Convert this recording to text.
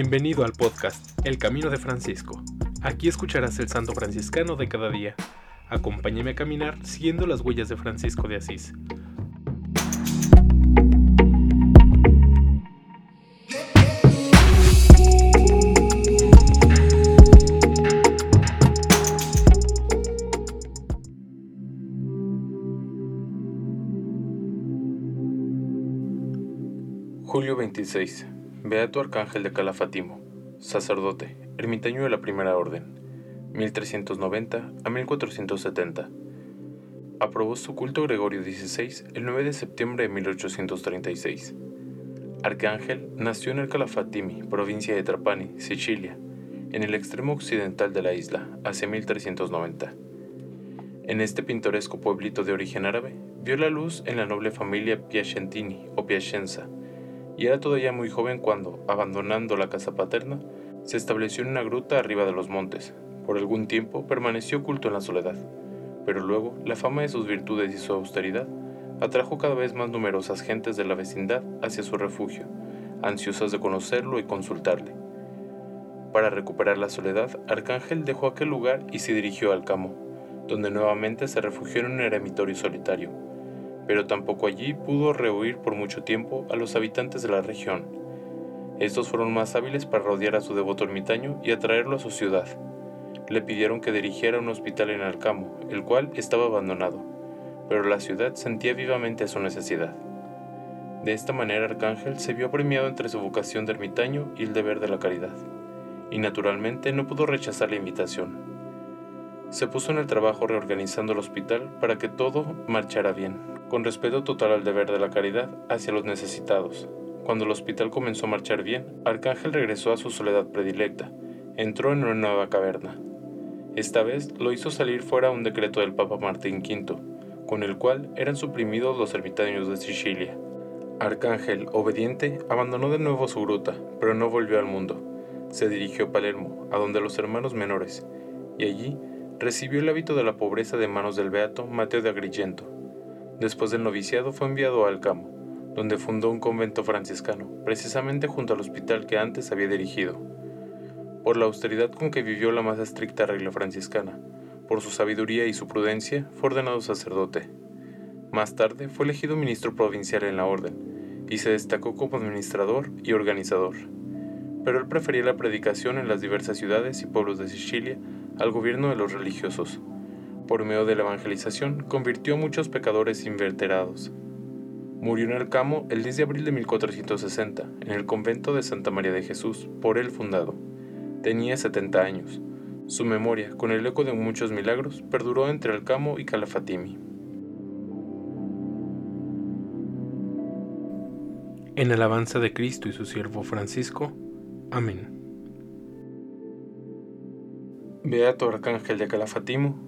Bienvenido al podcast El Camino de Francisco. Aquí escucharás el santo franciscano de cada día. Acompáñame a caminar siguiendo las huellas de Francisco de Asís. Julio 26. Beato Arcángel de Calafatimo, sacerdote, ermitaño de la Primera Orden, 1390 a 1470. Aprobó su culto Gregorio XVI el 9 de septiembre de 1836. Arcángel nació en el Calafatimi, provincia de Trapani, Sicilia, en el extremo occidental de la isla, hacia 1390. En este pintoresco pueblito de origen árabe, vio la luz en la noble familia Piacentini o Piacenza, y era todavía muy joven cuando, abandonando la casa paterna, se estableció en una gruta arriba de los montes. Por algún tiempo permaneció oculto en la soledad, pero luego la fama de sus virtudes y su austeridad atrajo cada vez más numerosas gentes de la vecindad hacia su refugio, ansiosas de conocerlo y consultarle. Para recuperar la soledad, Arcángel dejó aquel lugar y se dirigió al Camo, donde nuevamente se refugió en un eremitorio solitario, pero tampoco allí pudo rehuir por mucho tiempo a los habitantes de la región. Estos fueron más hábiles para rodear a su devoto ermitaño y atraerlo a su ciudad. Le pidieron que dirigiera un hospital en Alcamo, el cual estaba abandonado, pero la ciudad sentía vivamente su necesidad. De esta manera Arcángel se vio premiado entre su vocación de ermitaño y el deber de la caridad, y naturalmente no pudo rechazar la invitación. Se puso en el trabajo reorganizando el hospital para que todo marchara bien, con respeto total al deber de la caridad hacia los necesitados. Cuando el hospital comenzó a marchar bien, Arcángel regresó a su soledad predilecta, entró en una nueva caverna. Esta vez lo hizo salir fuera un decreto del Papa Martín V, con el cual eran suprimidos los ermitaños de Sicilia. Arcángel, obediente, abandonó de nuevo su gruta, pero no volvió al mundo. Se dirigió a Palermo, a donde los hermanos menores, y allí recibió el hábito de la pobreza de manos del beato Mateo de Agrigento, Después del noviciado fue enviado a Alcamo, donde fundó un convento franciscano, precisamente junto al hospital que antes había dirigido. Por la austeridad con que vivió la más estricta regla franciscana, por su sabiduría y su prudencia, fue ordenado sacerdote. Más tarde fue elegido ministro provincial en la orden, y se destacó como administrador y organizador. Pero él prefería la predicación en las diversas ciudades y pueblos de Sicilia al gobierno de los religiosos, por medio de la evangelización, convirtió a muchos pecadores inverterados. Murió en el Camo el 10 de abril de 1460, en el convento de Santa María de Jesús, por él fundado. Tenía 70 años. Su memoria, con el eco de muchos milagros, perduró entre Alcamo y Calafatimi. En alabanza de Cristo y su siervo Francisco. Amén. Beato Arcángel de Calafatimo,